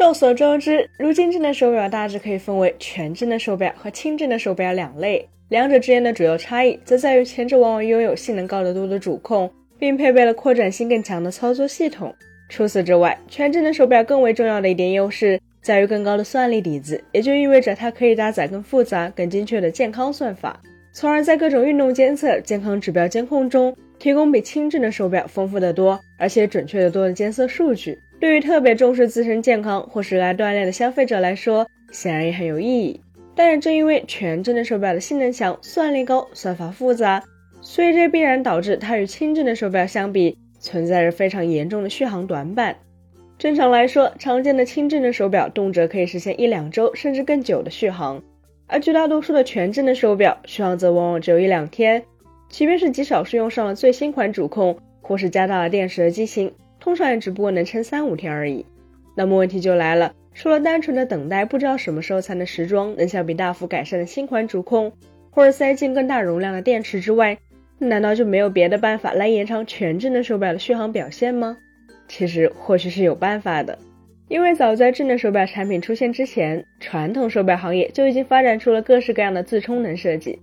众所周知，如今智能手表大致可以分为全智能手表和轻智能手表两类，两者之间的主要差异则在于前者往往拥有性能高得多的主控，并配备了扩展性更强的操作系统。除此之外，全智能手表更为重要的一点优势在于更高的算力底子，也就意味着它可以搭载更复杂、更精确的健康算法，从而在各种运动监测、健康指标监控中提供比轻智能手表丰富的多，而且准确的多的监测数据。对于特别重视自身健康或是热爱锻炼的消费者来说，显然也很有意义。但是正因为全智能手表的性能强、算力高、算法复杂，所以这必然导致它与轻智能手表相比，存在着非常严重的续航短板。正常来说，常见的轻智能手表动辄可以实现一两周甚至更久的续航，而绝大多数的全智能手表续航则往往只有一两天。即便是极少数用上了最新款主控或是加大了电池的机型。通常也只不过能撑三五天而已。那么问题就来了，除了单纯的等待不知道什么时候才能时装、能效比大幅改善的新款主控，或者塞进更大容量的电池之外，难道就没有别的办法来延长全智能手表的续航表现吗？其实或许是有办法的，因为早在智能手表产品出现之前，传统手表行业就已经发展出了各式各样的自充能设计。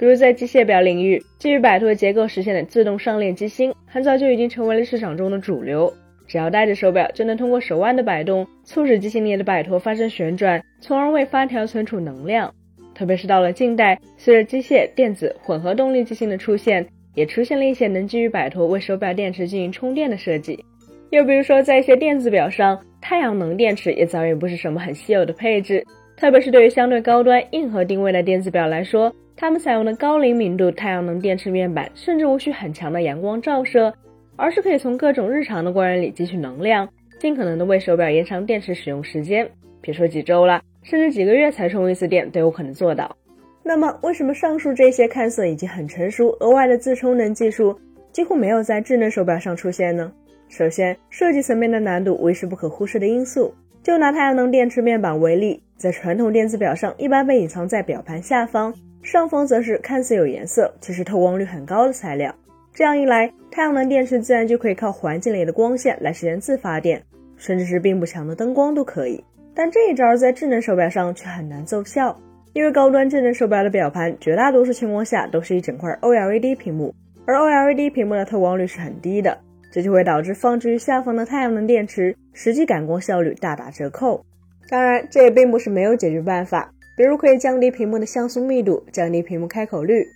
比如在机械表领域，基于摆脱结构实现的自动上链机芯，很早就已经成为了市场中的主流。只要戴着手表，就能通过手腕的摆动，促使机芯内的摆脱发生旋转，从而为发条存储能量。特别是到了近代，随着机械、电子混合动力机芯的出现，也出现了一些能基于摆脱为手表电池进行充电的设计。又比如说，在一些电子表上，太阳能电池也早已不是什么很稀有的配置。特别是对于相对高端、硬核定位的电子表来说，它们采用的高灵敏度太阳能电池面板，甚至无需很强的阳光照射，而是可以从各种日常的光源里汲取能量，尽可能的为手表延长电池使用时间。别说几周了，甚至几个月才充一次电都有可能做到。那么，为什么上述这些看似已经很成熟、额外的自充能技术，几乎没有在智能手表上出现呢？首先，设计层面的难度为是不可忽视的因素。就拿太阳能电池面板为例，在传统电子表上，一般被隐藏在表盘下方。上方则是看似有颜色，其实透光率很高的材料。这样一来，太阳能电池自然就可以靠环境里的光线来实现自发电，甚至是并不强的灯光都可以。但这一招在智能手表上却很难奏效，因为高端智能手表的表盘绝大多数情况下都是一整块 OLED 屏幕，而 OLED 屏幕的透光率是很低的，这就会导致放置于下方的太阳能电池实际感光效率大打折扣。当然，这也并不是没有解决办法。比如可以降低屏幕的像素密度，降低屏幕开口率，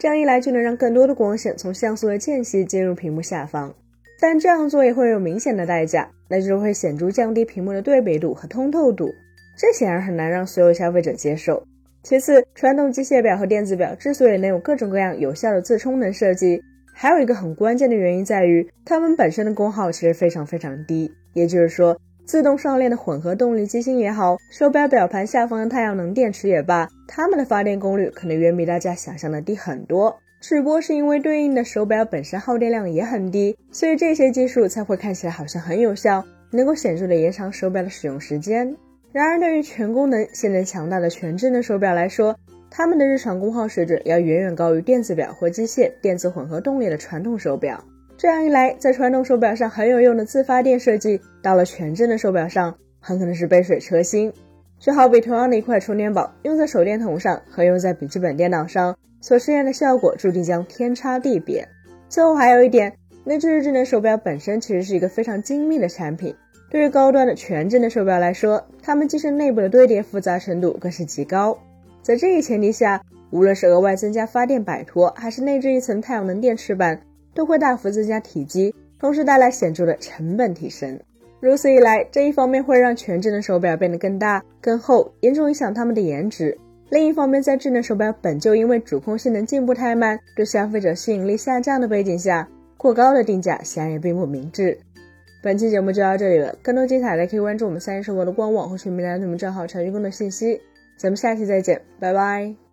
这样一来就能让更多的光线从像素的间隙进入屏幕下方。但这样做也会有明显的代价，那就是会显著降低屏幕的对比度和通透度，这显然很难让所有消费者接受。其次，传统机械表和电子表之所以能有各种各样有效的自充能设计，还有一个很关键的原因在于它们本身的功耗其实非常非常低，也就是说。自动上链的混合动力机芯也好，手表表盘下方的太阳能电池也罢，它们的发电功率可能远比大家想象的低很多。只不过是因为对应的手表本身耗电量也很低，所以这些技术才会看起来好像很有效，能够显著的延长手表的使用时间。然而，对于全功能、性能强大的全智能手表来说，它们的日常功耗水准要远远高于电子表或机械、电子混合动力的传统手表。这样一来，在传统手表上很有用的自发电设计，到了全智能手表上，很可能是杯水车薪。就好比同样的一块充电宝，用在手电筒上和用在笔记本电脑上，所实现的效果注定将天差地别。最后还有一点，那就是智能手表本身其实是一个非常精密的产品。对于高端的全智能手表来说，它们机身内部的堆叠复杂程度更是极高。在这一前提下，无论是额外增加发电摆脱，还是内置一层太阳能电池板。都会大幅增加体积，同时带来显著的成本提升。如此一来，这一方面会让全智能手表变得更大、更厚，严重影响它们的颜值；另一方面，在智能手表本就因为主控性能进步太慢，对消费者吸引力下降的背景下，过高的定价显然也并不明智。本期节目就到这里了，更多精彩的可以关注我们三一生活的官网或是米兰图们账号查询更多信息。咱们下期再见，拜拜。